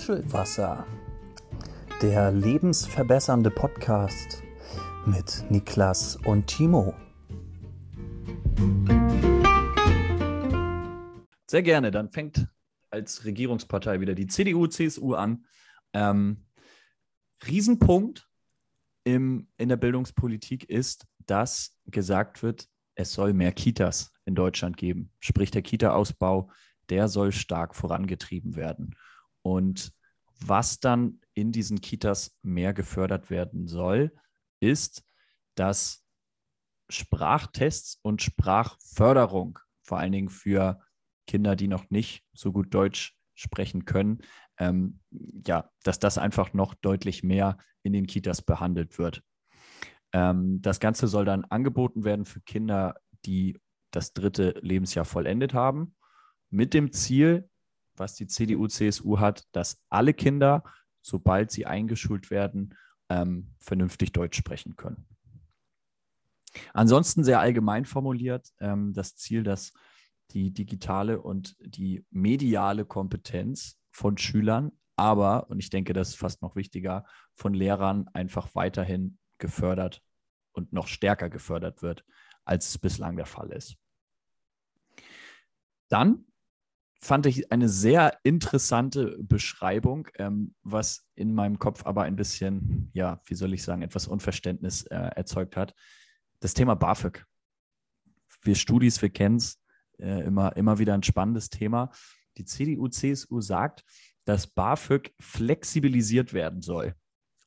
Muschelwasser, der lebensverbessernde Podcast mit Niklas und Timo. Sehr gerne, dann fängt als Regierungspartei wieder die CDU, CSU an. Ähm, Riesenpunkt im, in der Bildungspolitik ist, dass gesagt wird, es soll mehr Kitas in Deutschland geben. Sprich, der Kita-Ausbau, der soll stark vorangetrieben werden. Und was dann in diesen Kitas mehr gefördert werden soll, ist, dass Sprachtests und Sprachförderung, vor allen Dingen für Kinder, die noch nicht so gut Deutsch sprechen können, ähm, ja, dass das einfach noch deutlich mehr in den Kitas behandelt wird. Ähm, das Ganze soll dann angeboten werden für Kinder, die das dritte Lebensjahr vollendet haben, mit dem Ziel, was die CDU, CSU hat, dass alle Kinder, sobald sie eingeschult werden, ähm, vernünftig Deutsch sprechen können. Ansonsten sehr allgemein formuliert, ähm, das Ziel, dass die digitale und die mediale Kompetenz von Schülern, aber, und ich denke, das ist fast noch wichtiger, von Lehrern einfach weiterhin gefördert und noch stärker gefördert wird, als es bislang der Fall ist. Dann fand ich eine sehr interessante Beschreibung, ähm, was in meinem Kopf aber ein bisschen, ja, wie soll ich sagen, etwas Unverständnis äh, erzeugt hat. Das Thema BAföG. Wir Studis, wir kennen es, äh, immer, immer wieder ein spannendes Thema. Die CDU, CSU sagt, dass BAföG flexibilisiert werden soll.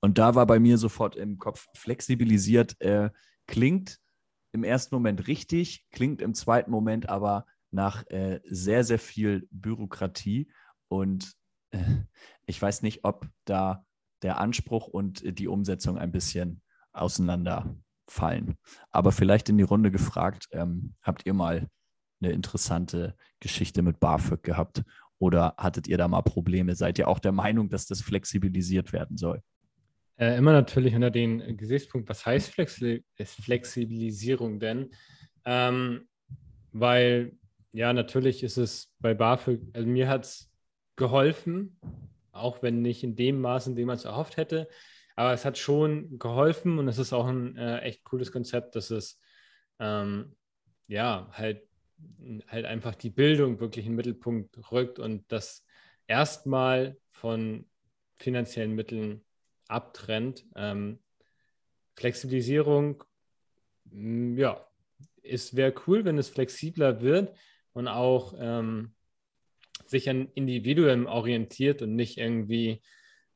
Und da war bei mir sofort im Kopf, flexibilisiert äh, klingt im ersten Moment richtig, klingt im zweiten Moment aber nach äh, sehr, sehr viel Bürokratie. Und äh, ich weiß nicht, ob da der Anspruch und die Umsetzung ein bisschen auseinanderfallen. Aber vielleicht in die Runde gefragt, ähm, habt ihr mal eine interessante Geschichte mit BAföG gehabt oder hattet ihr da mal Probleme? Seid ihr auch der Meinung, dass das flexibilisiert werden soll? Äh, immer natürlich unter den Gesichtspunkt, was heißt Flexi Flexibilisierung denn? Ähm, weil ja, natürlich ist es bei BAföG, also mir hat es geholfen, auch wenn nicht in dem Maß, in dem man es erhofft hätte. Aber es hat schon geholfen und es ist auch ein äh, echt cooles Konzept, dass es ähm, ja halt, halt einfach die Bildung wirklich in den Mittelpunkt rückt und das erstmal von finanziellen Mitteln abtrennt. Ähm, Flexibilisierung, ja, es wäre cool, wenn es flexibler wird und auch ähm, sich an Individuen orientiert und nicht irgendwie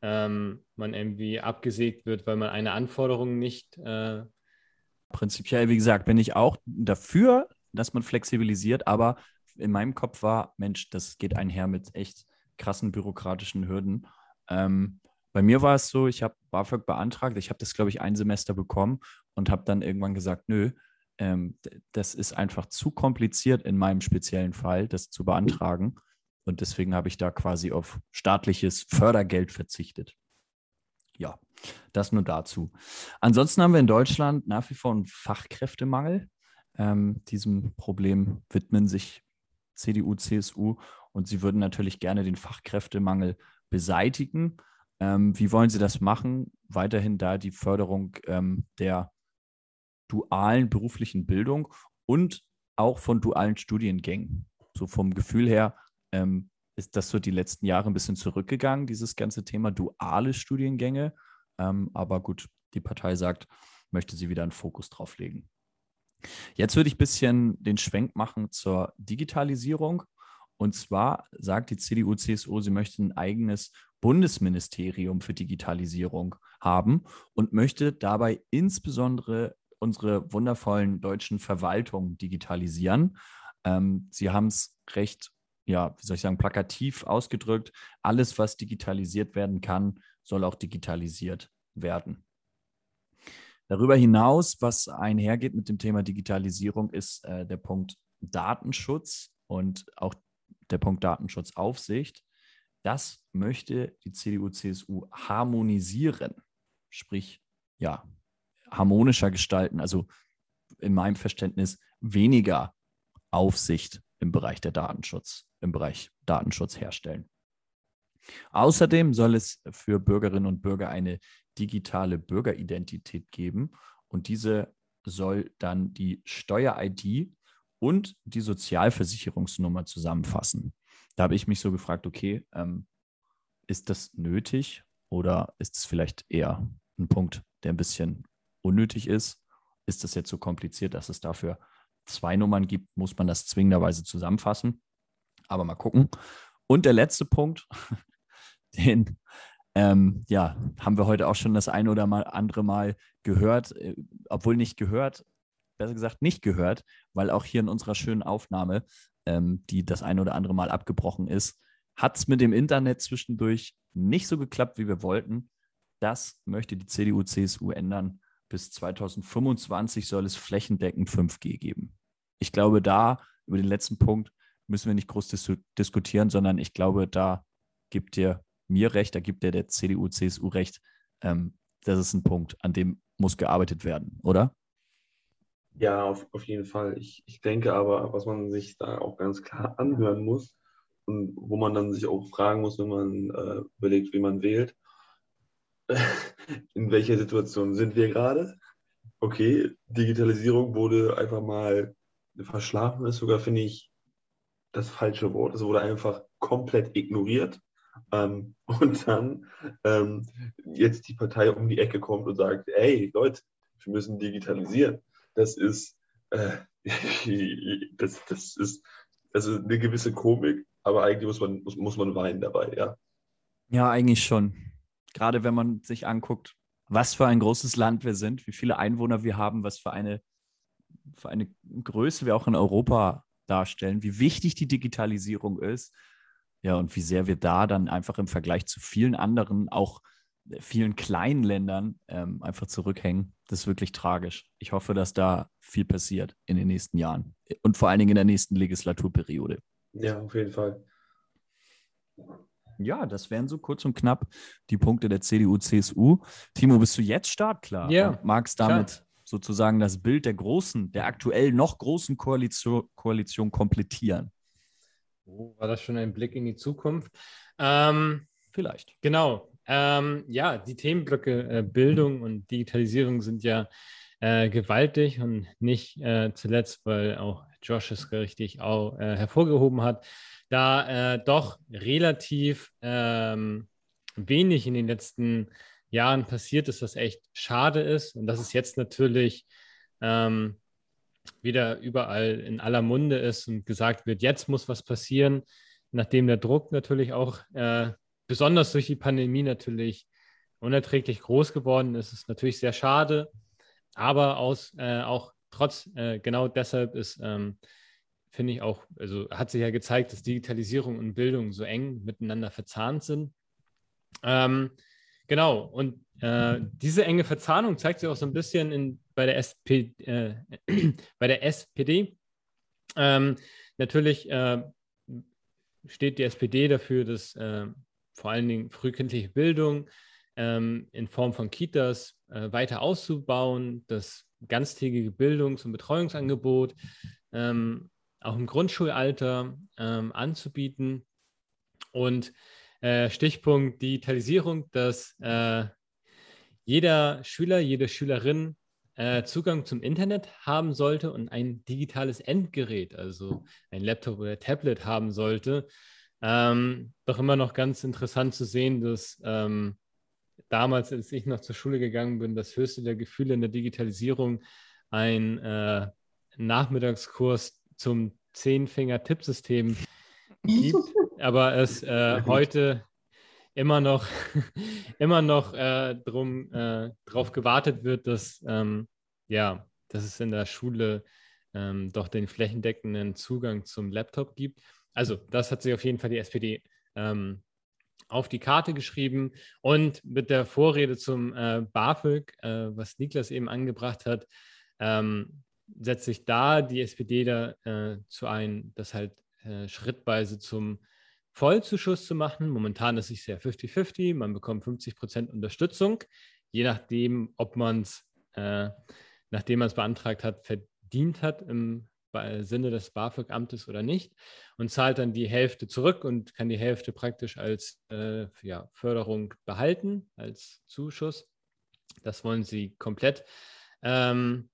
ähm, man irgendwie abgesägt wird, weil man eine Anforderung nicht. Äh Prinzipiell, wie gesagt, bin ich auch dafür, dass man flexibilisiert, aber in meinem Kopf war, Mensch, das geht einher mit echt krassen bürokratischen Hürden. Ähm, bei mir war es so, ich habe BAföG beantragt, ich habe das, glaube ich, ein Semester bekommen und habe dann irgendwann gesagt, nö, ähm, das ist einfach zu kompliziert in meinem speziellen Fall, das zu beantragen. Und deswegen habe ich da quasi auf staatliches Fördergeld verzichtet. Ja, das nur dazu. Ansonsten haben wir in Deutschland nach wie vor einen Fachkräftemangel. Ähm, diesem Problem widmen sich CDU, CSU und sie würden natürlich gerne den Fachkräftemangel beseitigen. Ähm, wie wollen Sie das machen? Weiterhin da die Förderung ähm, der dualen beruflichen Bildung und auch von dualen Studiengängen. So vom Gefühl her ähm, ist das so die letzten Jahre ein bisschen zurückgegangen, dieses ganze Thema duale Studiengänge. Ähm, aber gut, die Partei sagt, möchte sie wieder einen Fokus drauf legen. Jetzt würde ich ein bisschen den Schwenk machen zur Digitalisierung. Und zwar sagt die CDU, CSU, sie möchte ein eigenes Bundesministerium für Digitalisierung haben und möchte dabei insbesondere unsere wundervollen deutschen Verwaltungen digitalisieren. Ähm, Sie haben es recht, ja, wie soll ich sagen, plakativ ausgedrückt. Alles, was digitalisiert werden kann, soll auch digitalisiert werden. Darüber hinaus, was einhergeht mit dem Thema Digitalisierung, ist äh, der Punkt Datenschutz und auch der Punkt Datenschutzaufsicht. Das möchte die CDU-CSU harmonisieren. Sprich, ja, harmonischer gestalten, also in meinem Verständnis weniger Aufsicht im Bereich der Datenschutz, im Bereich Datenschutz herstellen. Außerdem soll es für Bürgerinnen und Bürger eine digitale Bürgeridentität geben und diese soll dann die Steuer-ID und die Sozialversicherungsnummer zusammenfassen. Da habe ich mich so gefragt, okay, ähm, ist das nötig oder ist es vielleicht eher ein Punkt, der ein bisschen unnötig ist? Ist das jetzt so kompliziert, dass es dafür zwei Nummern gibt? Muss man das zwingenderweise zusammenfassen? Aber mal gucken. Und der letzte Punkt, den ähm, ja, haben wir heute auch schon das ein oder mal andere Mal gehört, äh, obwohl nicht gehört, besser gesagt nicht gehört, weil auch hier in unserer schönen Aufnahme, ähm, die das ein oder andere Mal abgebrochen ist, hat es mit dem Internet zwischendurch nicht so geklappt, wie wir wollten. Das möchte die CDU, CSU ändern. Bis 2025 soll es flächendeckend 5G geben. Ich glaube, da über den letzten Punkt müssen wir nicht groß dis diskutieren, sondern ich glaube, da gibt dir mir recht, da gibt er der CDU, CSU recht. Ähm, das ist ein Punkt, an dem muss gearbeitet werden, oder? Ja, auf, auf jeden Fall. Ich, ich denke aber, was man sich da auch ganz klar anhören muss und wo man dann sich auch fragen muss, wenn man äh, überlegt, wie man wählt, in welcher Situation sind wir gerade? Okay, Digitalisierung wurde einfach mal verschlafen, ist sogar, finde ich, das falsche Wort. Es wurde einfach komplett ignoriert. Ähm, und dann ähm, jetzt die Partei um die Ecke kommt und sagt, hey Leute, wir müssen digitalisieren. Das ist, äh, das, das ist also eine gewisse Komik, aber eigentlich muss man, muss, muss man weinen dabei, ja. Ja, eigentlich schon. Gerade wenn man sich anguckt, was für ein großes Land wir sind, wie viele Einwohner wir haben, was für eine, für eine Größe wir auch in Europa darstellen, wie wichtig die Digitalisierung ist ja, und wie sehr wir da dann einfach im Vergleich zu vielen anderen, auch vielen kleinen Ländern, ähm, einfach zurückhängen. Das ist wirklich tragisch. Ich hoffe, dass da viel passiert in den nächsten Jahren und vor allen Dingen in der nächsten Legislaturperiode. Ja, auf jeden Fall. Ja, das wären so kurz und knapp die Punkte der CDU, CSU. Timo, bist du jetzt startklar? Ja. Und magst damit klar. sozusagen das Bild der großen, der aktuell noch großen Koalition, Koalition komplettieren? Oh, war das schon ein Blick in die Zukunft? Ähm, Vielleicht. Genau. Ähm, ja, die Themenblöcke äh, Bildung und Digitalisierung sind ja äh, gewaltig und nicht äh, zuletzt, weil auch Josh es richtig auch äh, hervorgehoben hat, da äh, doch relativ ähm, wenig in den letzten Jahren passiert ist, was echt schade ist. Und das ist jetzt natürlich ähm, wieder überall in aller Munde ist und gesagt wird, jetzt muss was passieren, nachdem der Druck natürlich auch äh, besonders durch die Pandemie natürlich unerträglich groß geworden ist, ist natürlich sehr schade. Aber aus, äh, auch trotz, äh, genau deshalb ist, ähm, finde ich auch, also hat sich ja gezeigt, dass Digitalisierung und Bildung so eng miteinander verzahnt sind. Ähm, genau, und äh, diese enge Verzahnung zeigt sich auch so ein bisschen in, bei, der SP, äh, bei der SPD. Ähm, natürlich äh, steht die SPD dafür, dass äh, vor allen Dingen frühkindliche Bildung ähm, in Form von Kitas äh, weiter auszubauen, das ganztägige Bildungs- und Betreuungsangebot ähm, auch im Grundschulalter ähm, anzubieten. Und äh, Stichpunkt Digitalisierung, dass jeder Schüler, jede Schülerin äh, Zugang zum Internet haben sollte und ein digitales Endgerät, also ein Laptop oder Tablet haben sollte. Ähm, doch immer noch ganz interessant zu sehen, dass ähm, damals, als ich noch zur Schule gegangen bin, das höchste der Gefühle in der Digitalisierung ein äh, Nachmittagskurs zum Zehnfinger-Tippsystem gibt, aber es äh, heute immer noch, immer noch äh, drum, äh, darauf gewartet wird, dass, ähm, ja, dass es in der Schule ähm, doch den flächendeckenden Zugang zum Laptop gibt. Also das hat sich auf jeden Fall die SPD ähm, auf die Karte geschrieben. Und mit der Vorrede zum äh, BAföG, äh, was Niklas eben angebracht hat, ähm, setzt sich da die SPD dazu äh, ein, dass halt äh, schrittweise zum Vollzuschuss zu machen. Momentan ist es ja 50-50, man bekommt 50 Prozent Unterstützung, je nachdem, ob man es, äh, nachdem man es beantragt hat, verdient hat im Sinne des BAföG-Amtes oder nicht und zahlt dann die Hälfte zurück und kann die Hälfte praktisch als äh, ja, Förderung behalten, als Zuschuss. Das wollen sie komplett, ähm,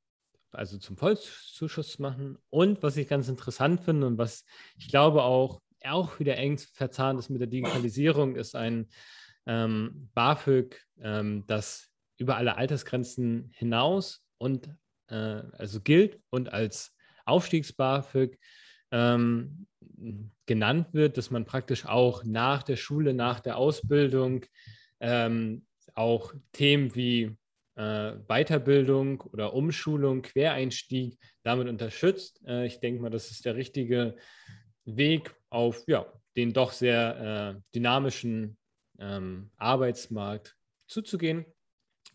also zum Vollzuschuss machen. Und was ich ganz interessant finde und was ich glaube auch, auch wieder eng verzahnt ist mit der Digitalisierung, ist ein ähm, BAföG, ähm, das über alle Altersgrenzen hinaus und äh, also gilt und als Aufstiegs-BAföG ähm, genannt wird, dass man praktisch auch nach der Schule, nach der Ausbildung ähm, auch Themen wie äh, Weiterbildung oder Umschulung, Quereinstieg damit unterstützt. Äh, ich denke mal, das ist der richtige Weg auf ja, den doch sehr äh, dynamischen ähm, Arbeitsmarkt zuzugehen.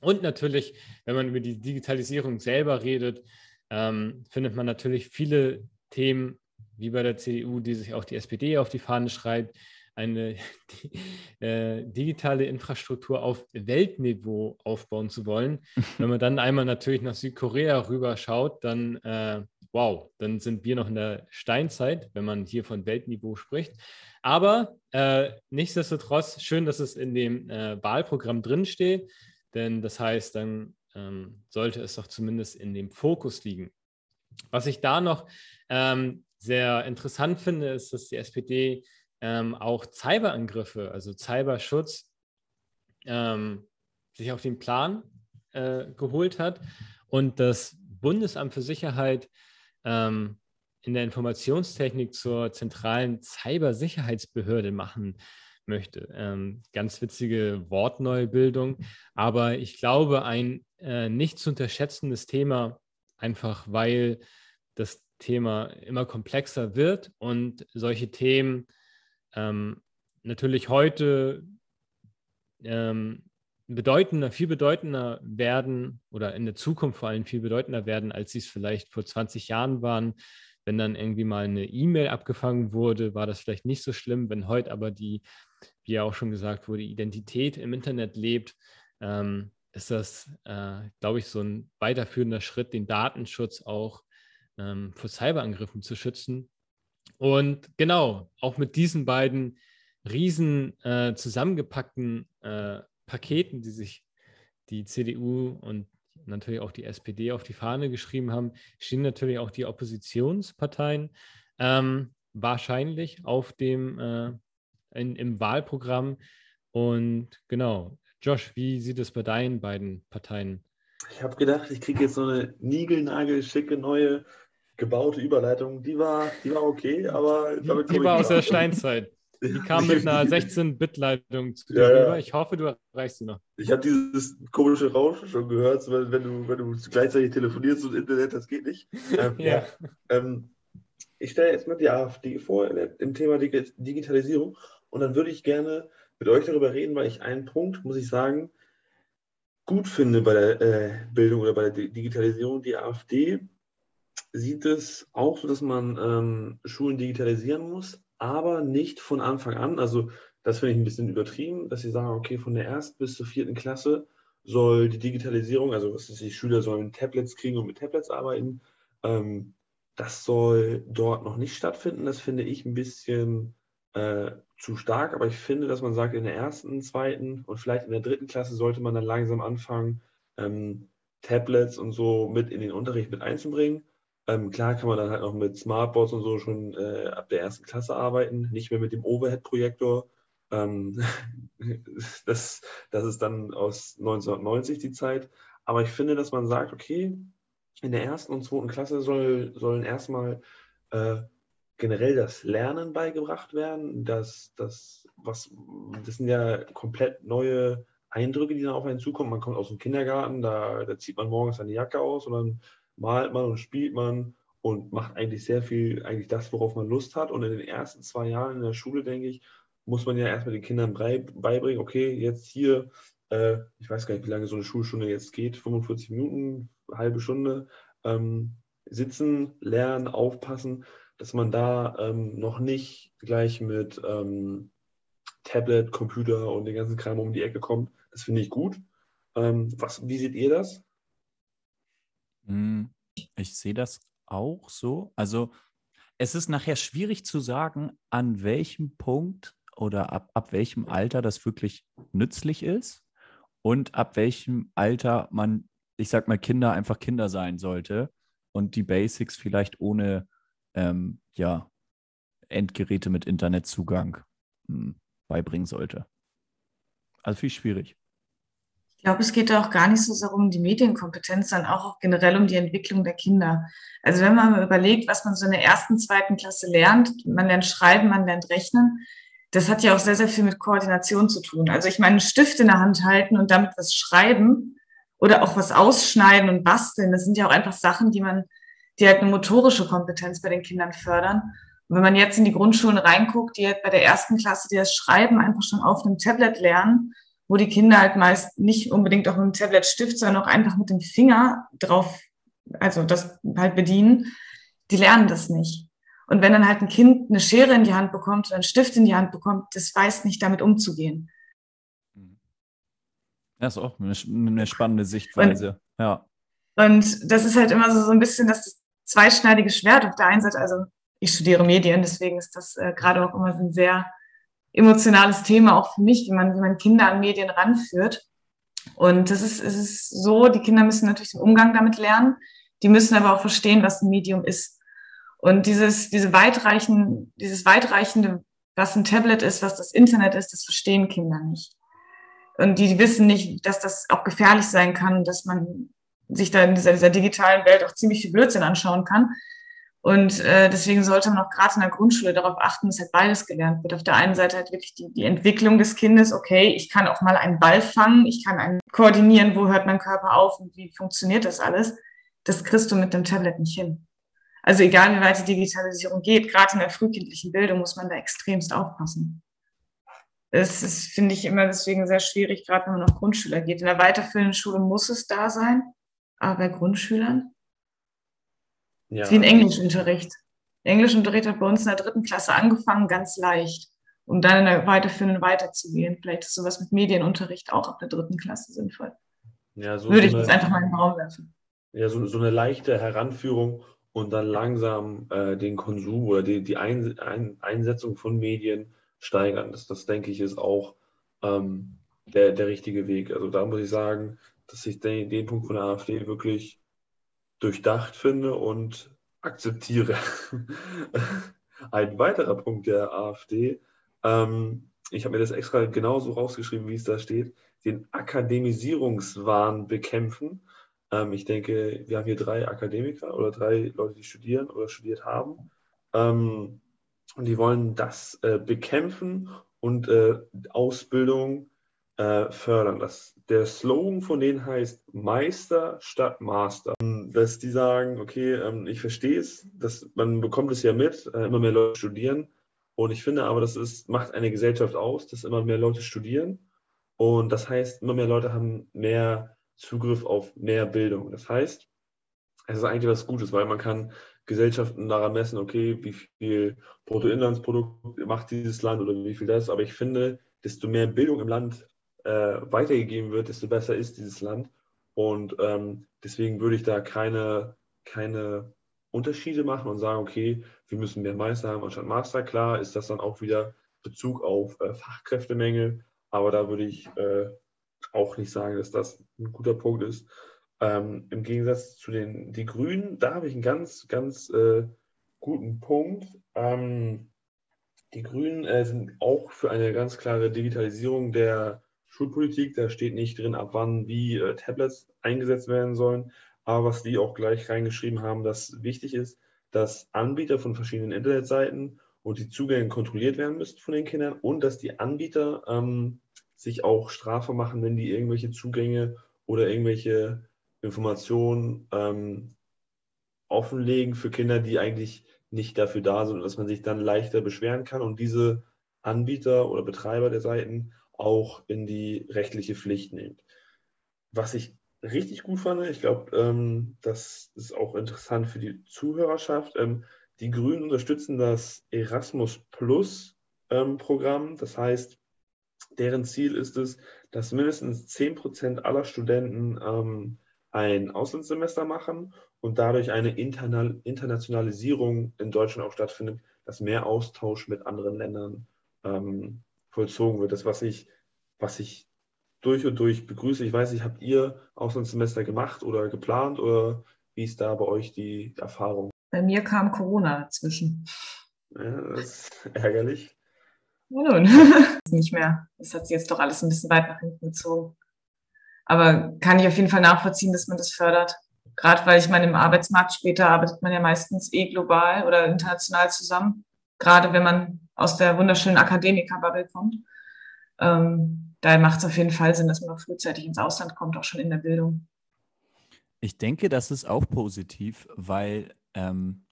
Und natürlich, wenn man über die Digitalisierung selber redet, ähm, findet man natürlich viele Themen, wie bei der CDU, die sich auch die SPD auf die Fahne schreibt, eine die, äh, digitale Infrastruktur auf Weltniveau aufbauen zu wollen. Wenn man dann einmal natürlich nach Südkorea rüberschaut, dann äh, wow, dann sind wir noch in der Steinzeit, wenn man hier von Weltniveau spricht. Aber äh, nichtsdestotrotz schön, dass es in dem äh, Wahlprogramm drinsteht, denn das heißt, dann ähm, sollte es doch zumindest in dem Fokus liegen. Was ich da noch ähm, sehr interessant finde, ist, dass die SPD ähm, auch Cyberangriffe, also Cyberschutz, ähm, sich auf den Plan äh, geholt hat und das Bundesamt für Sicherheit ähm, in der Informationstechnik zur zentralen Cybersicherheitsbehörde machen möchte. Ähm, ganz witzige Wortneubildung, aber ich glaube, ein äh, nicht zu unterschätzendes Thema, einfach weil das Thema immer komplexer wird und solche Themen ähm, natürlich heute ähm, bedeutender, viel bedeutender werden oder in der Zukunft vor allem viel bedeutender werden, als sie es vielleicht vor 20 Jahren waren. Wenn dann irgendwie mal eine E-Mail abgefangen wurde, war das vielleicht nicht so schlimm. Wenn heute aber die, wie ja auch schon gesagt wurde, Identität im Internet lebt, ähm, ist das, äh, glaube ich, so ein weiterführender Schritt, den Datenschutz auch ähm, vor Cyberangriffen zu schützen. Und genau, auch mit diesen beiden riesen äh, zusammengepackten äh, Paketen, die sich die CDU und natürlich auch die SPD auf die Fahne geschrieben haben, stehen natürlich auch die Oppositionsparteien ähm, wahrscheinlich auf dem äh, in, im Wahlprogramm. Und genau, Josh, wie sieht es bei deinen beiden Parteien? Ich habe gedacht, ich kriege jetzt so eine niegelnagelschicke neue gebaute Überleitung. Die war, die war okay, aber die, die war aus der Steinzeit. Die kam mit einer 16-Bit-Leitung zu dir Ja, rüber. Ich hoffe, du erreichst sie noch. Ich habe dieses komische Rauschen schon gehört, wenn, wenn, du, wenn du gleichzeitig telefonierst und Internet, das geht nicht. Ähm, Ja. Ähm, ich stelle jetzt mal die AfD vor im Thema Dig- Digitalisierung und dann würde ich gerne mit euch darüber reden, weil ich einen Punkt, muss ich sagen, gut finde bei der äh, Bildung oder bei der Di- Digitalisierung. Die AfD sieht es auch so, dass man ähm, Schulen digitalisieren muss, aber nicht von Anfang an. Also das finde ich ein bisschen übertrieben, dass sie sagen, okay, von der ersten bis zur vierten Klasse soll die Digitalisierung, also was ist, die Schüler sollen Tablets kriegen und mit Tablets arbeiten. Ähm, das soll dort noch nicht stattfinden. Das finde ich ein bisschen äh, zu stark, aber ich finde, dass man sagt, in der ersten, zweiten und vielleicht in der dritten Klasse sollte man dann langsam anfangen, ähm, Tablets und so mit in den Unterricht mit einzubringen. Ähm, klar kann man dann halt noch mit Smartboards und so schon äh, ab der ersten Klasse arbeiten, nicht mehr mit dem Overhead-Projektor. Ähm, das, das ist dann aus 1990 die Zeit. Aber ich finde, dass man sagt, okay, in der ersten und zweiten Klasse soll, sollen erstmal äh, generell das Lernen beigebracht werden. Das, das, was, das sind ja komplett neue Eindrücke, die dann auf einen zukommen. Man kommt aus dem Kindergarten, da, da zieht man morgens seine Jacke aus und dann malt man und spielt man und macht eigentlich sehr viel, eigentlich das, worauf man Lust hat. Und in den ersten zwei Jahren in der Schule, denke ich, muss man ja erstmal den Kindern beibringen, okay, jetzt hier, äh, ich weiß gar nicht, wie lange so eine Schulstunde jetzt geht, 45 Minuten, halbe Stunde, ähm, sitzen, lernen, aufpassen, dass man da ähm, noch nicht gleich mit ähm, Tablet, Computer und den ganzen Kram um die Ecke kommt. Das finde ich gut. Ähm, was, wie seht ihr das? Mm, Ich sehe das auch so. Also es ist nachher schwierig zu sagen, an welchem Punkt oder ab, ab welchem Alter das wirklich nützlich ist und ab welchem Alter man, ich sag mal, Kinder einfach Kinder sein sollte und die Basics vielleicht ohne ähm, ja, Endgeräte mit Internetzugang hm, beibringen sollte. Also viel schwierig. Ich glaube, es geht auch gar nicht so sehr um die Medienkompetenz, sondern auch generell um die Entwicklung der Kinder. Also wenn man überlegt, was man so in der ersten, zweiten Klasse lernt, man lernt schreiben, man lernt rechnen, das hat ja auch sehr, sehr viel mit Koordination zu tun. Also ich meine, einen Stift in der Hand halten und damit was schreiben oder auch was ausschneiden und basteln, das sind ja auch einfach Sachen, die man, die halt eine motorische Kompetenz bei den Kindern fördern. Und wenn man jetzt in die Grundschulen reinguckt, die halt bei der ersten Klasse, die das Schreiben einfach schon auf einem Tablet lernen, wo die Kinder halt meist nicht unbedingt auch mit dem Tablet Stift, sondern auch einfach mit dem Finger drauf, also das halt bedienen, die lernen das nicht. Und wenn dann halt ein Kind eine Schere in die Hand bekommt oder einen Stift in die Hand bekommt, das weiß nicht, damit umzugehen. Das ist auch eine, eine spannende Sichtweise, und, ja. Und das ist halt immer so, so ein bisschen das zweischneidige Schwert auf der einen Seite. Also ich studiere Medien, deswegen ist das äh, gerade auch immer so ein sehr emotionales Thema auch für mich, wie man, wie man Kinder an Medien ranführt. Und das ist, es ist so, die Kinder müssen natürlich den Umgang damit lernen. Die müssen aber auch verstehen, was ein Medium ist. Und dieses, diese weitreichen, dieses weitreichende, was ein Tablet ist, was das Internet ist, das verstehen Kinder nicht. Und die wissen nicht, dass das auch gefährlich sein kann, dass man sich da in dieser, dieser digitalen Welt auch ziemlich viel Blödsinn anschauen kann. Und äh, deswegen sollte man auch gerade in der Grundschule darauf achten, dass halt beides gelernt wird. Auf der einen Seite halt wirklich die, die Entwicklung des Kindes, okay, ich kann auch mal einen Ball fangen, ich kann einen koordinieren, wo hört mein Körper auf und wie funktioniert das alles. Das kriegst du mit dem Tablet nicht hin. Also egal, wie weit die Digitalisierung geht, gerade in der frühkindlichen Bildung muss man da extremst aufpassen. Das ist, finde ich, immer deswegen sehr schwierig, gerade wenn man auf Grundschüler geht. In der weiterführenden Schule muss es da sein, aber bei Grundschülern ja. Wie ein Englischunterricht. Englischunterricht hat bei uns in der dritten Klasse angefangen, ganz leicht, um dann in der weiterführenden weiterzugehen. Vielleicht ist sowas mit Medienunterricht auch ab der dritten Klasse sinnvoll. Ja, so Würde ich jetzt einfach mal in den Raum werfen. Ja, so, so eine leichte Heranführung und dann langsam äh, den Konsum oder die, die ein, ein, Einsetzung von Medien steigern. Das, das denke ich, ist auch ähm, der, der richtige Weg. Also da muss ich sagen, dass ich den, den Punkt von der AfD wirklich durchdacht finde und akzeptiere. Ein weiterer Punkt der AfD, ähm, ich habe mir das extra genauso rausgeschrieben, wie es da steht, den Akademisierungswahn bekämpfen. Ähm, ich denke, wir haben hier drei Akademiker oder drei Leute, die studieren oder studiert haben. Ähm, und die wollen das äh, bekämpfen und äh, Ausbildung äh, fördern. Das, der Slogan von denen heißt Meister statt Master. Dass die sagen, okay, ähm, ich verstehe es, dass man bekommt es ja mit, äh, immer mehr Leute studieren. Und ich finde aber, das ist, macht eine Gesellschaft aus, dass immer mehr Leute studieren. Und das heißt, immer mehr Leute haben mehr Zugriff auf mehr Bildung. Das heißt, es ist eigentlich was Gutes, weil man kann Gesellschaften daran messen, okay, wie viel Bruttoinlandsprodukt macht dieses Land oder wie viel das. Aber ich finde, desto mehr Bildung im Land äh, weitergegeben wird, desto besser ist dieses Land. Und ähm, deswegen würde ich da keine, keine Unterschiede machen und sagen, okay, wir müssen mehr Meister haben anstatt Master. Klar ist das dann auch wieder Bezug auf äh, Fachkräftemängel, aber da würde ich äh, auch nicht sagen, dass das ein guter Punkt ist. Ähm, Im Gegensatz zu den die Grünen, da habe ich einen ganz, ganz äh, guten Punkt. Ähm, die Grünen äh, sind auch für eine ganz klare Digitalisierung der Schulpolitik. Da steht nicht drin, ab wann wie äh, Tablets eingesetzt werden sollen. Aber was die auch gleich reingeschrieben haben, dass wichtig ist, dass Anbieter von verschiedenen Internetseiten und die Zugänge kontrolliert werden müssen von den Kindern und dass die Anbieter ähm, sich auch Strafe machen, wenn die irgendwelche Zugänge oder irgendwelche Informationen ähm, offenlegen für Kinder, die eigentlich nicht dafür da sind dass man sich dann leichter beschweren kann und diese Anbieter oder Betreiber der Seiten auch in die rechtliche Pflicht nimmt. Was ich richtig gut fand, ich glaube, ähm, das ist auch interessant für die Zuhörerschaft. Ähm, die Grünen unterstützen das Erasmus Plus ähm, Programm. Das heißt, deren Ziel ist es, dass mindestens 10 Prozent aller Studenten ähm, ein Auslandssemester machen und dadurch eine Internal Internationalisierung in Deutschland auch stattfindet, dass mehr Austausch mit anderen Ländern ähm, vollzogen wird. Das, was ich, was ich durch und durch begrüße. Ich weiß nicht, habt ihr Auslandssemester gemacht oder geplant oder wie ist da bei euch die Erfahrung? Bei mir kam Corona dazwischen. Ja, das ist ärgerlich. Nun, nicht mehr. Das hat sich jetzt doch alles ein bisschen weit nach hinten gezogen. Aber kann ich auf jeden Fall nachvollziehen, dass man das fördert. Gerade weil ich meine, im Arbeitsmarkt später arbeitet man ja meistens eh global oder international zusammen. Gerade wenn man aus der wunderschönen Akademikerbubble kommt. Ähm, daher macht es auf jeden Fall Sinn, dass man frühzeitig ins Ausland kommt, auch schon in der Bildung. Ich denke, das ist auch positiv, weil, ähm,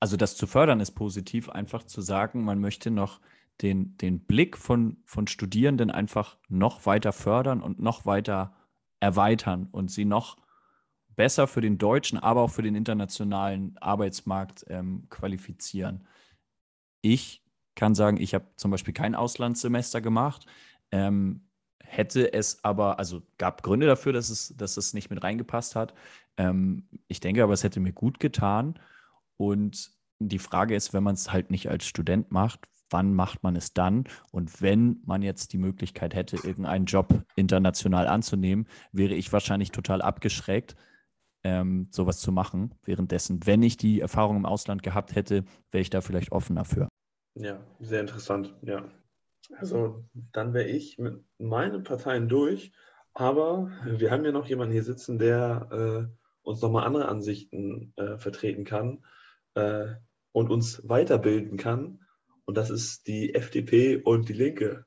also das zu fördern ist positiv, einfach zu sagen, man möchte noch den, den Blick von, von Studierenden einfach noch weiter fördern und noch weiter erweitern und sie noch besser für den deutschen, aber auch für den internationalen Arbeitsmarkt ähm, qualifizieren. Ich kann sagen, ich habe zum Beispiel kein Auslandssemester gemacht. Ähm, hätte es aber, also gab Gründe dafür, dass es, dass es nicht mit reingepasst hat. Ähm, ich denke aber, es hätte mir gut getan. Und die Frage ist, wenn man es halt nicht als Student macht, wann macht man es dann? Und wenn man jetzt die Möglichkeit hätte, irgendeinen Job international anzunehmen, wäre ich wahrscheinlich total abgeschreckt, ähm, sowas zu machen. Währenddessen, wenn ich die Erfahrung im Ausland gehabt hätte, wäre ich da vielleicht offen dafür. Ja, sehr interessant, ja. Also dann wäre ich mit meinen Parteien durch, aber wir haben ja noch jemanden hier sitzen, der äh, uns nochmal andere Ansichten äh, vertreten kann äh, und uns weiterbilden kann. Und das ist die FDP und die Linke.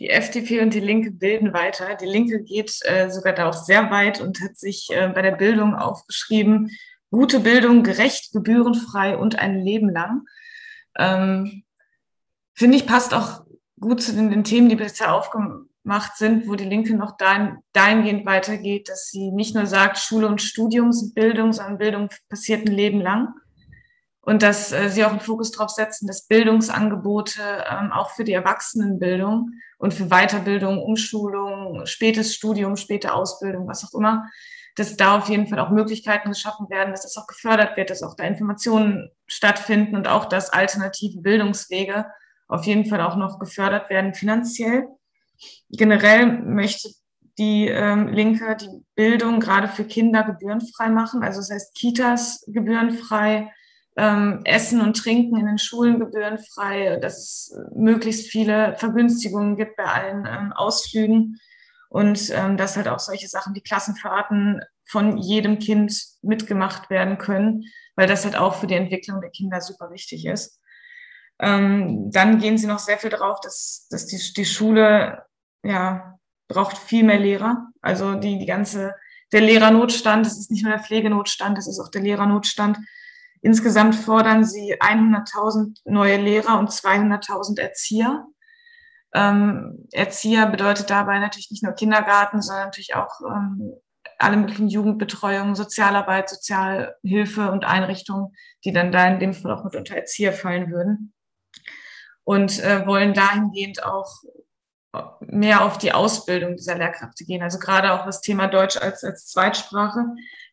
Die FDP und die Linke bilden weiter. Die Linke geht äh, sogar da auch sehr weit und hat sich äh, bei der Bildung aufgeschrieben, gute Bildung, gerecht, gebührenfrei und ein Leben lang. Ähm, Finde ich, passt auch gut zu den, den, Themen, die bisher aufgemacht sind, wo die Linke noch dahin, dahingehend weitergeht, dass sie nicht nur sagt, Schule und Studium sind Bildung, sondern Bildung passiert ein Leben lang. Und dass äh, sie auch einen Fokus darauf setzen, dass Bildungsangebote ähm, auch für die Erwachsenenbildung und für Weiterbildung, Umschulung, spätes Studium, späte Ausbildung, was auch immer, dass da auf jeden Fall auch Möglichkeiten geschaffen werden, dass das auch gefördert wird, dass auch da Informationen stattfinden und auch, dass alternative Bildungswege auf jeden Fall auch noch gefördert werden finanziell. Generell möchte die ähm, Linke die Bildung gerade für Kinder gebührenfrei machen, also das heißt Kitas gebührenfrei, ähm, Essen und Trinken in den Schulen gebührenfrei, dass es möglichst viele Vergünstigungen gibt bei allen ähm, Ausflügen und ähm, dass halt auch solche Sachen wie Klassenfahrten von jedem Kind mitgemacht werden können, weil das halt auch für die Entwicklung der Kinder super wichtig ist. Ähm, dann gehen sie noch sehr viel drauf, dass, dass die, die Schule ja, braucht viel mehr Lehrer. Also die, die ganze, der Lehrernotstand, das ist nicht nur der Pflegenotstand, das ist auch der Lehrernotstand Insgesamt fordern sie 100.000 neue Lehrer und 200.000 Erzieher. Ähm, Erzieher bedeutet dabei natürlich nicht nur Kindergarten, sondern natürlich auch ähm, alle möglichen Jugendbetreuungen, Sozialarbeit, Sozialhilfe und Einrichtungen, die dann da in dem Fall auch mit unter Erzieher fallen würden. Und äh, wollen dahingehend auch mehr auf die Ausbildung dieser Lehrkräfte gehen. Also gerade auch das Thema Deutsch als, als Zweitsprache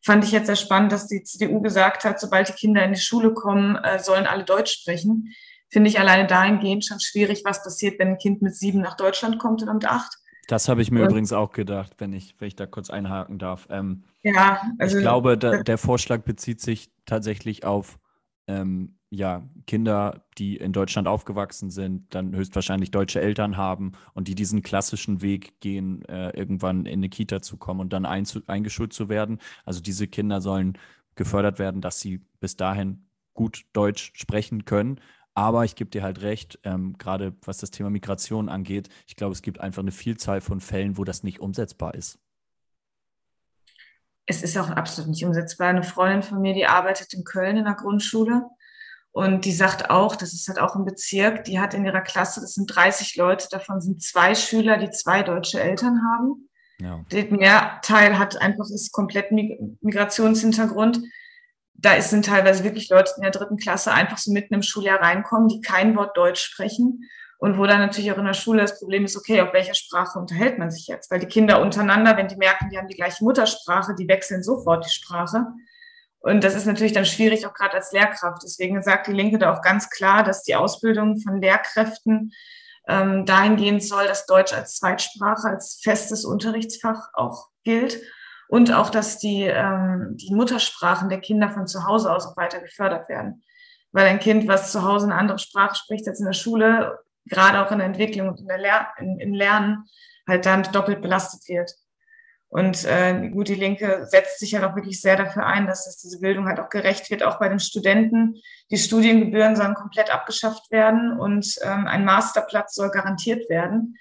fand ich jetzt sehr spannend, dass die CDU gesagt hat, sobald die Kinder in die Schule kommen, äh, sollen alle Deutsch sprechen. Finde ich alleine dahingehend schon schwierig, was passiert, wenn ein Kind mit sieben nach Deutschland kommt oder mit acht. Das habe ich mir Und, übrigens auch gedacht, wenn ich, wenn ich da kurz einhaken darf. Ähm, ja, also. Ich glaube, da, der Vorschlag bezieht sich tatsächlich auf ähm, ja, Kinder, die in Deutschland aufgewachsen sind, dann höchstwahrscheinlich deutsche Eltern haben und die diesen klassischen Weg gehen, äh, irgendwann in eine Kita zu kommen und dann eingeschult zu werden. Also diese Kinder sollen gefördert werden, dass sie bis dahin gut Deutsch sprechen können. Aber ich gebe dir halt recht, ähm, gerade was das Thema Migration angeht, ich glaube, es gibt einfach eine Vielzahl von Fällen, wo das nicht umsetzbar ist. Es ist auch absolut nicht umsetzbar. Eine Freundin von mir, die arbeitet in Köln in der Grundschule und die sagt auch, das ist halt auch ein Bezirk, die hat in ihrer Klasse, das sind 30 Leute, davon sind zwei Schüler, die zwei deutsche Eltern haben. Ja. Der Mehrteil hat einfach das komplett Migrationshintergrund. Da sind teilweise wirklich Leute in der dritten Klasse einfach so mitten im Schuljahr reinkommen, die kein Wort Deutsch sprechen. Und wo dann natürlich auch in der Schule das Problem ist, okay, auf welcher Sprache unterhält man sich jetzt? Weil die Kinder untereinander, wenn die merken, die haben die gleiche Muttersprache, die wechseln sofort die Sprache. Und das ist natürlich dann schwierig, auch gerade als Lehrkraft. Deswegen sagt die Linke da auch ganz klar, dass die Ausbildung von Lehrkräften ähm, dahingehend soll, dass Deutsch als Zweitsprache, als festes Unterrichtsfach auch gilt und auch, dass die, ähm, die Muttersprachen der Kinder von zu Hause aus auch weiter gefördert werden. Weil ein Kind, was zu Hause eine andere Sprache spricht als in der Schule, gerade auch in der Entwicklung und in der Lehr in, im Lernen, halt dann doppelt belastet wird. Und äh, gut, die Linke setzt sich ja halt auch wirklich sehr dafür ein, dass das diese Bildung halt auch gerecht wird, auch bei den Studenten. Die Studiengebühren sollen komplett abgeschafft werden und ähm, ein Masterplatz soll garantiert werden.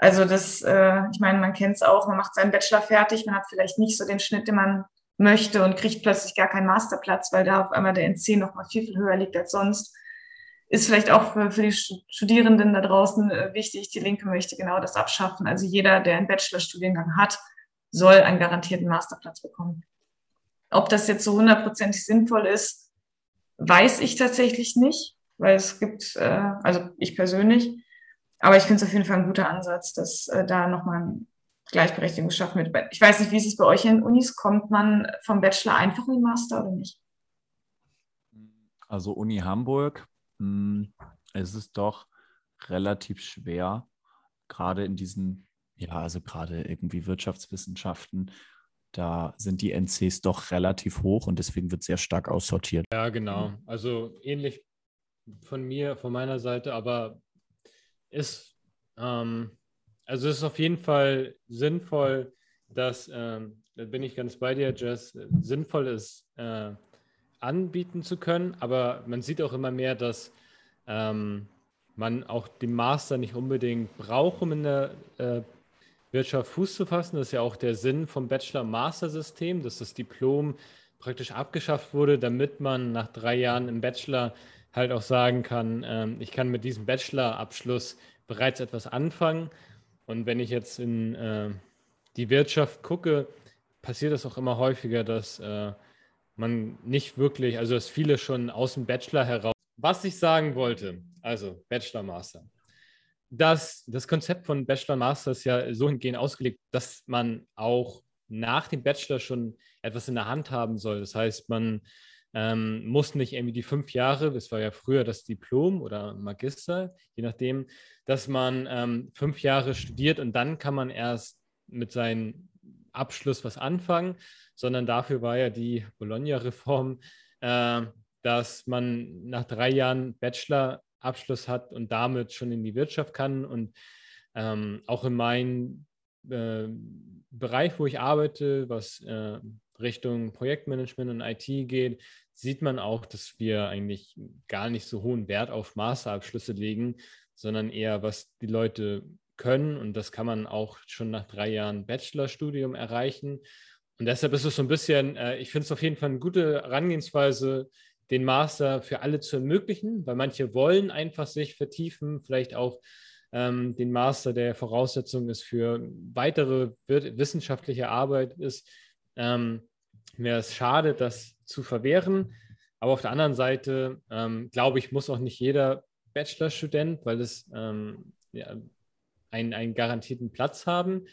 Also das, äh, ich meine, man kennt es auch, man macht seinen Bachelor fertig, man hat vielleicht nicht so den Schnitt, den man möchte und kriegt plötzlich gar keinen Masterplatz, weil da auf einmal der NC noch mal viel, viel höher liegt als sonst. Ist vielleicht auch für, für die Studierenden da draußen äh, wichtig. Die Linke möchte genau das abschaffen. Also jeder, der einen Bachelorstudiengang hat, soll einen garantierten Masterplatz bekommen. Ob das jetzt so hundertprozentig sinnvoll ist, weiß ich tatsächlich nicht, weil es gibt, äh, also ich persönlich, aber ich finde es auf jeden Fall ein guter Ansatz, dass äh, da nochmal Gleichberechtigung geschaffen wird. Ich weiß nicht, wie ist es bei euch in Unis? Kommt man vom Bachelor einfach in den Master oder nicht? Also Uni Hamburg, mh, hm, es ist doch relativ schwer, gerade in diesen ja, also gerade irgendwie Wirtschaftswissenschaften, da sind die NCs doch relativ hoch und deswegen wird sehr stark aussortiert. Ja, genau. Also ähnlich von mir, von meiner Seite, aber ist, ähm, also ist auf jeden Fall sinnvoll, dass, ähm, da bin ich ganz bei dir, Jess, sinnvoll ist, äh, anbieten zu können, aber man sieht auch immer mehr, dass ähm, man auch den Master nicht unbedingt braucht, um in der äh, Wirtschaft Fuß zu fassen. Das ist ja auch der Sinn vom Bachelor-Master-System, dass das Diplom praktisch abgeschafft wurde, damit man nach drei Jahren im Bachelor halt auch sagen kann, ähm, ich kann mit diesem Bachelor-Abschluss bereits etwas anfangen. Und wenn ich jetzt in äh, die Wirtschaft gucke, passiert es auch immer häufiger, dass äh, man nicht wirklich, also dass viele schon aus dem Bachelor heraus. Was ich sagen wollte, also Bachelor, Master dass das Konzept von Bachelor Master ist ja so hingehend ausgelegt, dass man auch nach dem Bachelor schon etwas in der Hand haben soll. Das heißt, man ähm, muss nicht irgendwie die fünf Jahre, das war ja früher das Diplom oder Magister, je nachdem, dass man ähm, fünf Jahre studiert und dann kann man erst mit seinem Abschluss was anfangen, sondern dafür war ja die Bologna-Reform, äh, dass man nach drei Jahren Bachelor Abschluss hat und damit schon in die Wirtschaft kann. Und ähm, auch in meinem äh, Bereich, wo ich arbeite, was äh, Richtung Projektmanagement und IT geht, sieht man auch, dass wir eigentlich gar nicht so hohen Wert auf Masterabschlüsse legen, sondern eher, was die Leute können. Und das kann man auch schon nach drei Jahren Bachelorstudium erreichen. Und deshalb ist es so ein bisschen, äh, ich finde es auf jeden Fall eine gute Herangehensweise, den Master für alle zu ermöglichen, weil manche wollen einfach sich vertiefen, vielleicht auch ähm, den Master, der Voraussetzung ist für weitere wissenschaftliche Arbeit ist. Ähm, Wäre es schade, das zu verwehren. Aber auf der anderen Seite, ähm, glaube ich, muss auch nicht jeder Bachelorstudent, weil es ähm, ja, einen, einen garantierten Platz haben,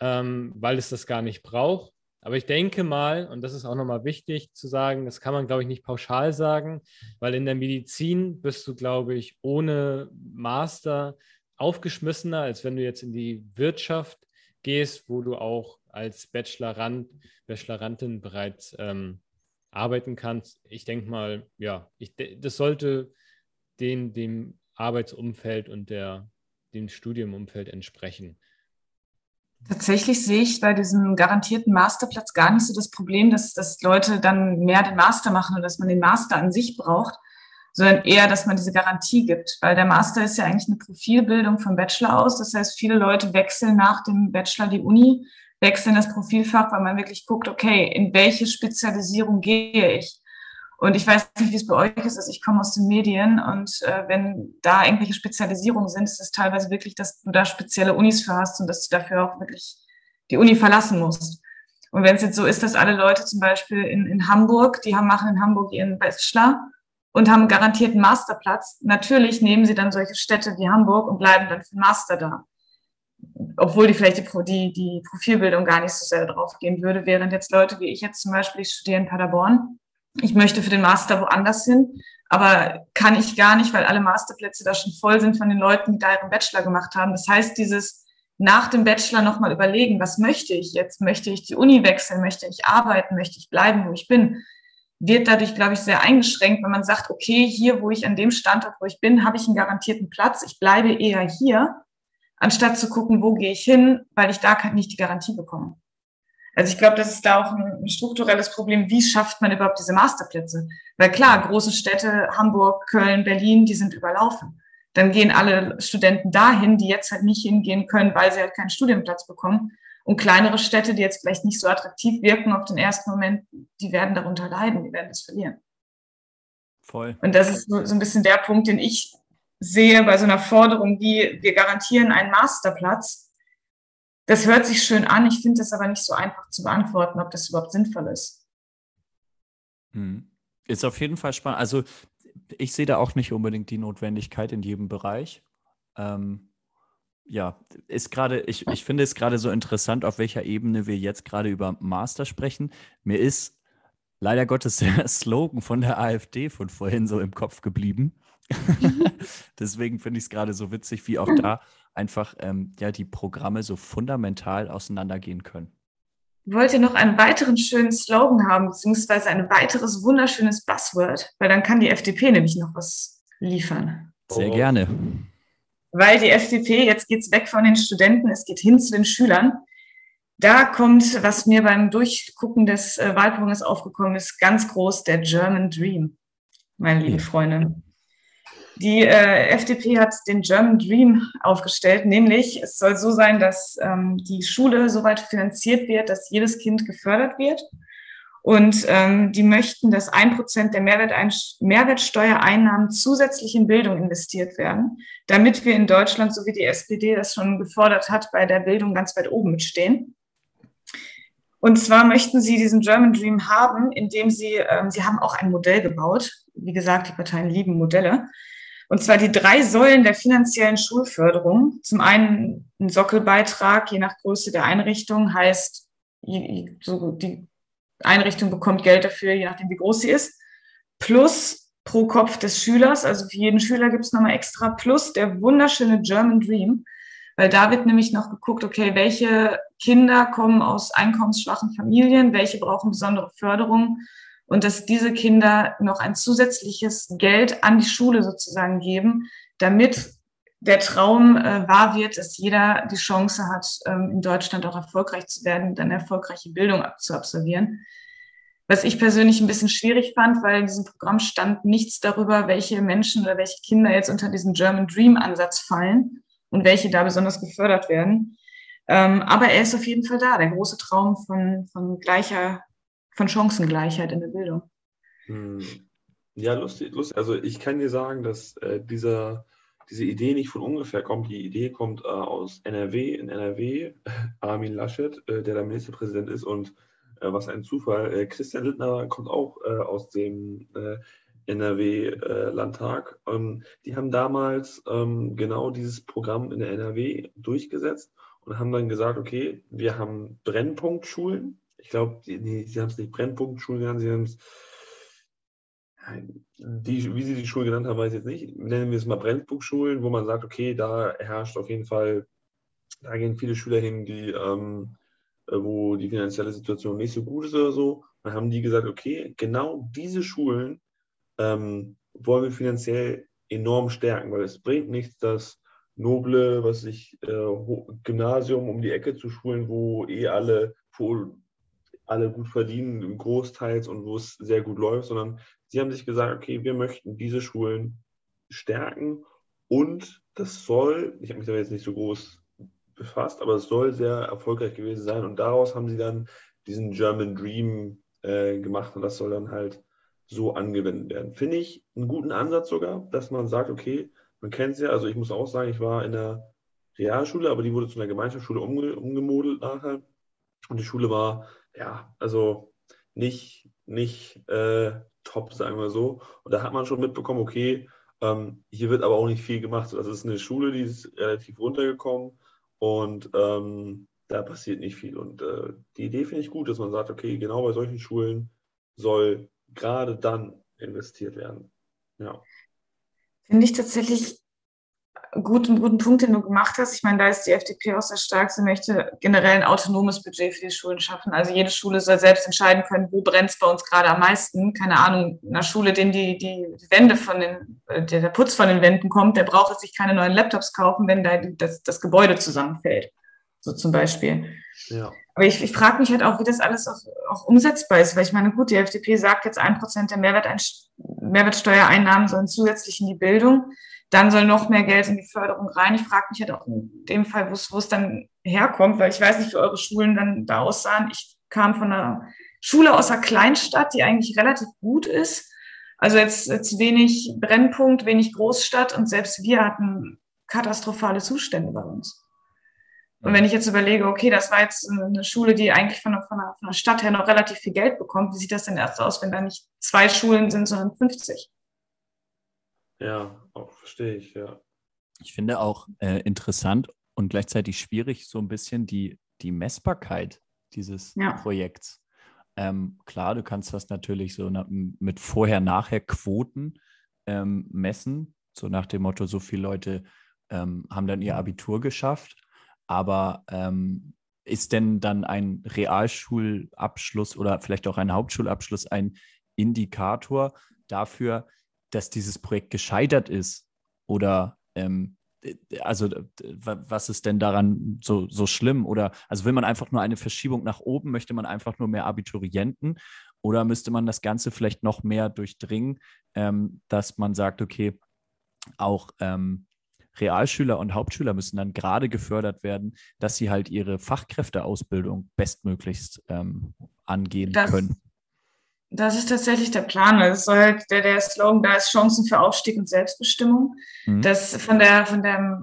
ähm, weil es das gar nicht braucht. Aber ich denke mal, und das ist auch nochmal wichtig zu sagen, das kann man, glaube ich, nicht pauschal sagen, weil in der Medizin bist du, glaube ich, ohne Master aufgeschmissener, als wenn du jetzt in die Wirtschaft gehst, wo du auch als Bachelorand, Bachelorantin bereits ähm, arbeiten kannst. Ich denke mal, ja, ich, das sollte den, dem Arbeitsumfeld und der, dem Studiumumfeld entsprechen. Tatsächlich sehe ich bei diesem garantierten Masterplatz gar nicht so das Problem, dass, dass Leute dann mehr den Master machen und dass man den Master an sich braucht, sondern eher, dass man diese Garantie gibt. Weil der Master ist ja eigentlich eine Profilbildung vom Bachelor aus. Das heißt, viele Leute wechseln nach dem Bachelor die Uni, wechseln das Profilfach, weil man wirklich guckt, okay, in welche Spezialisierung gehe ich? Und ich weiß nicht, wie es bei euch ist. Also ich komme aus den Medien und äh, wenn da irgendwelche Spezialisierungen sind, ist es teilweise wirklich, dass du da spezielle Unis für hast und dass du dafür auch wirklich die Uni verlassen musst. Und wenn es jetzt so ist, dass alle Leute zum Beispiel in, in Hamburg, die haben, machen in Hamburg ihren Bachelor und haben einen garantierten Masterplatz, natürlich nehmen sie dann solche Städte wie Hamburg und bleiben dann für den Master da. Obwohl die vielleicht die, die, die Profilbildung gar nicht so sehr drauf gehen würde, während jetzt Leute wie ich jetzt zum Beispiel, ich studiere in Paderborn, ich möchte für den Master woanders hin, aber kann ich gar nicht, weil alle Masterplätze da schon voll sind von den Leuten, die da ihren Bachelor gemacht haben. Das heißt, dieses nach dem Bachelor nochmal überlegen, was möchte ich jetzt? Möchte ich die Uni wechseln? Möchte ich arbeiten? Möchte ich bleiben, wo ich bin? Wird dadurch, glaube ich, sehr eingeschränkt, wenn man sagt, okay, hier, wo ich an dem Standort, wo ich bin, habe ich einen garantierten Platz. Ich bleibe eher hier, anstatt zu gucken, wo gehe ich hin, weil ich da nicht die Garantie bekomme. Also ich glaube, das ist da auch ein, strukturelles Problem. Wie schafft man überhaupt diese Masterplätze? Weil klar, große Städte, Hamburg, Köln, Berlin, die sind überlaufen dann gehen alle Studenten dahin, die jetzt halt nicht hingehen können, weil sie halt keinen Studienplatz bekommen. Und kleinere Städte, die jetzt vielleicht nicht so attraktiv wirken auf den ersten Moment, die werden darunter leiden, die werden das verlieren. Voll. Und das ist so, so ein bisschen der Punkt, den ich sehe bei so einer Forderung wie, wir garantieren einen Masterplatz. Das hört sich schön an, ich finde es aber nicht so einfach zu beantworten, ob das überhaupt sinnvoll ist. Hm. Ist auf jeden Fall spannend. Also ich sehe da auch nicht unbedingt die Notwendigkeit in jedem Bereich. Ähm, ja, ist gerade, ich, ich finde es gerade so interessant, auf welcher Ebene wir jetzt gerade über Master sprechen. Mir ist leider Gottes der Slogan von der AfD von vorhin so im Kopf geblieben. Deswegen finde ich es gerade so witzig, wie auch da einfach ähm, ja, die Programme so fundamental auseinandergehen können wollt ihr noch einen weiteren schönen Slogan haben, beziehungsweise ein weiteres wunderschönes Buzzword? Weil dann kann die FDP nämlich noch was liefern. Sehr oh. gerne. Weil die FDP, jetzt geht es weg von den Studenten, es geht hin zu den Schülern. Da kommt, was mir beim Durchgucken des äh, Wahlprogramms aufgekommen ist, ganz groß der German Dream, meine lieben Freunde. Die äh, FDP hat den German Dream aufgestellt, nämlich es soll so sein, dass ähm, die Schule soweit finanziert wird, dass jedes Kind gefördert wird. Und ähm, die möchten, dass ein Prozent der Mehrwertsteuereinnahmen zusätzlich in Bildung investiert werden, damit wir in Deutschland, so wie die SPD das schon gefordert hat, bei der Bildung ganz weit oben mitstehen. Und zwar möchten sie diesen German Dream haben, indem sie, ähm, sie haben auch ein Modell gebaut. Wie gesagt, die Parteien lieben Modelle. Und zwar die drei Säulen der finanziellen Schulförderung. Zum einen ein Sockelbeitrag, je nach Größe der Einrichtung, heißt, die Einrichtung bekommt Geld dafür, je nachdem, wie groß sie ist. Plus pro Kopf des Schülers, also für jeden Schüler gibt es nochmal extra, plus der wunderschöne German Dream, weil da wird nämlich noch geguckt, okay, welche Kinder kommen aus einkommensschwachen Familien, welche brauchen besondere Förderung und dass diese Kinder noch ein zusätzliches Geld an die Schule sozusagen geben, damit der Traum äh, wahr wird, dass jeder die Chance hat, ähm, in Deutschland auch erfolgreich zu werden, dann erfolgreiche Bildung zu absolvieren. Was ich persönlich ein bisschen schwierig fand, weil in diesem Programm stand nichts darüber, welche Menschen oder welche Kinder jetzt unter diesen German Dream Ansatz fallen und welche da besonders gefördert werden. Ähm, aber er ist auf jeden Fall da, der große Traum von, von gleicher von Chancengleichheit in der Bildung. Hm. Ja, lustig, lustig. Also ich kann dir sagen, dass äh, dieser, diese Idee nicht von ungefähr kommt. Die Idee kommt äh, aus NRW. In NRW, Armin Laschet, äh, der da Ministerpräsident ist und äh, was ein Zufall, äh, Christian Lindner kommt auch äh, aus dem NRW-Landtag. Ähm, die haben damals ähm, genau dieses Programm in der NRW durchgesetzt und haben dann gesagt, okay, wir haben Brennpunktschulen ich glaube, nee, sie haben es nicht Brennpunktschulen genannt, sie haben es, die, wie sie die Schule genannt haben, weiß ich jetzt nicht. Nennen wir es mal Brennpunktschulen, wo man sagt, okay, da herrscht auf jeden Fall, da gehen viele Schüler hin, die, ähm, äh, wo die finanzielle Situation nicht so gut ist oder so. Dann haben die gesagt, okay, genau diese Schulen ähm, wollen wir finanziell enorm stärken, weil es bringt nichts, das noble, was ich, äh, Gymnasium um die Ecke zu schulen, wo eh alle alle gut verdienen, großteils und wo es sehr gut läuft, sondern sie haben sich gesagt, okay, wir möchten diese Schulen stärken und das soll, ich habe mich da jetzt nicht so groß befasst, aber es soll sehr erfolgreich gewesen sein und daraus haben sie dann diesen German Dream äh, gemacht und das soll dann halt so angewendet werden. Finde ich einen guten Ansatz sogar, dass man sagt, okay, man kennt es ja, also ich muss auch sagen, ich war in der Realschule, aber die wurde zu einer Gemeinschaftsschule umge umgemodelt nachher und die Schule war ja, also nicht, nicht äh, top, sagen wir so. Und da hat man schon mitbekommen, okay, ähm, hier wird aber auch nicht viel gemacht. Das ist eine Schule, die ist relativ runtergekommen Und ähm, da passiert nicht viel. Und äh, die Idee finde ich gut, dass man sagt, okay, genau bei solchen Schulen soll gerade dann investiert werden. Ja. Finde ich tatsächlich guten, guten Punkt, den du gemacht hast. Ich meine, da ist die FDP auch sehr stark. Sie möchte generell ein autonomes Budget für die Schulen schaffen. Also jede Schule soll selbst entscheiden können, wo brennt es bei uns gerade am meisten. Keine Ahnung, in einer Schule, denen die, die Wände von den, äh, der, der Putz von den Wänden kommt, der braucht sich keine neuen Laptops kaufen, wenn da das, das Gebäude zusammenfällt. So zum Beispiel. Ja. Aber ich, ich frage mich halt auch, wie das alles auch, auch umsetzbar ist, weil ich meine, gut, die FDP sagt jetzt ein Prozent der Mehrwertsteuereinnahmen sollen zusätzlich in die Bildung dann soll noch mehr Geld in die Förderung rein. Ich frage mich halt auch in dem Fall, wo es dann herkommt, weil ich weiß nicht, wie eure Schulen dann da aussahen. Ich kam von einer Schule aus einer Kleinstadt, die eigentlich relativ gut ist. Also jetzt, jetzt wenig Brennpunkt, wenig Großstadt und selbst wir hatten katastrophale Zustände bei uns. Und wenn ich jetzt überlege, okay, das war jetzt eine Schule, die eigentlich von, von, einer, Stadt her noch relativ viel Geld bekommt, wie sieht das denn erst aus, wenn da nicht zwei Schulen sind, sondern 50? Ja, auch verstehe ich, ja. Ich finde auch äh, interessant und gleichzeitig schwierig so ein bisschen die, die Messbarkeit dieses ja. Projekts. Ähm, klar, du kannst das natürlich so na, mit Vorher-Nachher-Quoten ähm, messen, so nach dem Motto, so viele Leute ähm, haben dann ihr Abitur geschafft. Aber ähm, ist denn dann ein Realschulabschluss oder vielleicht auch ein Hauptschulabschluss ein Indikator dafür, dass dieses Projekt gescheitert ist? Oder ähm, also was ist denn daran so, so schlimm? Oder also will man einfach nur eine Verschiebung nach oben, möchte man einfach nur mehr Abiturienten? Oder müsste man das Ganze vielleicht noch mehr durchdringen, ähm, dass man sagt, okay, auch ähm, Realschüler und Hauptschüler müssen dann gerade gefördert werden, dass sie halt ihre Fachkräfteausbildung bestmöglichst ähm, angehen das, können. Das ist tatsächlich der Plan. Das soll halt der, der Slogan, da ist Chancen für Aufstieg und Selbstbestimmung. Mhm. Dass von der, von der,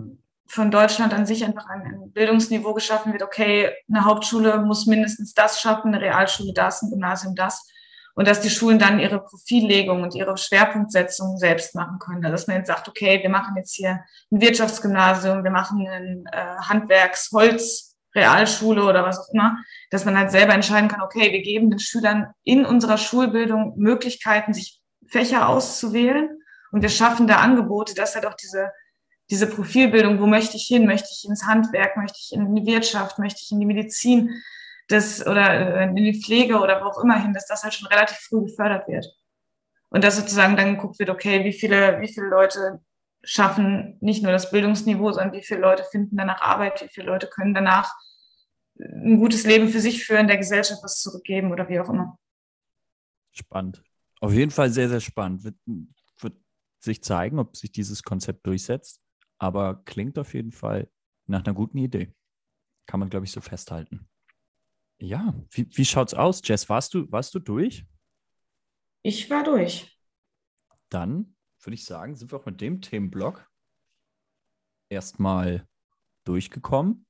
von Deutschland an sich einfach ein, ein, Bildungsniveau geschaffen wird. Okay, eine Hauptschule muss mindestens das schaffen, eine Realschule das, ein Gymnasium das. Und dass die Schulen dann ihre Profillegung und ihre Schwerpunktsetzung selbst machen können. Also dass man jetzt sagt, okay, wir machen jetzt hier ein Wirtschaftsgymnasium, wir machen ein äh, Handwerks-, Holz-, Realschule oder was auch immer, dass man halt selber entscheiden kann, okay, wir geben den Schülern in unserer Schulbildung Möglichkeiten, sich Fächer auszuwählen. Und wir schaffen da Angebote, dass halt auch diese, diese Profilbildung, wo möchte ich hin, möchte ich ins Handwerk, möchte ich in die Wirtschaft, möchte ich in die Medizin, das, oder äh, in die Pflege oder wo auch immer hin, dass das halt schon relativ früh gefördert wird. Und dass sozusagen dann geguckt wird, okay, wie viele, wie viele Leute schaffen nicht nur das Bildungsniveau, sondern wie viele Leute finden danach Arbeit, wie viele Leute können danach ein gutes Leben für sich führen, der Gesellschaft was zurückgeben oder wie auch immer. Spannend. Auf jeden Fall sehr, sehr spannend. Wird, wird sich zeigen, ob sich dieses Konzept durchsetzt. Aber klingt auf jeden Fall nach einer guten Idee. Kann man, glaube ich, so festhalten. Ja, wie, wie schaut's aus, Jess? Warst du, warst du durch? Ich war durch. Dann würde ich sagen, sind wir auch mit dem Themenblock erstmal durchgekommen.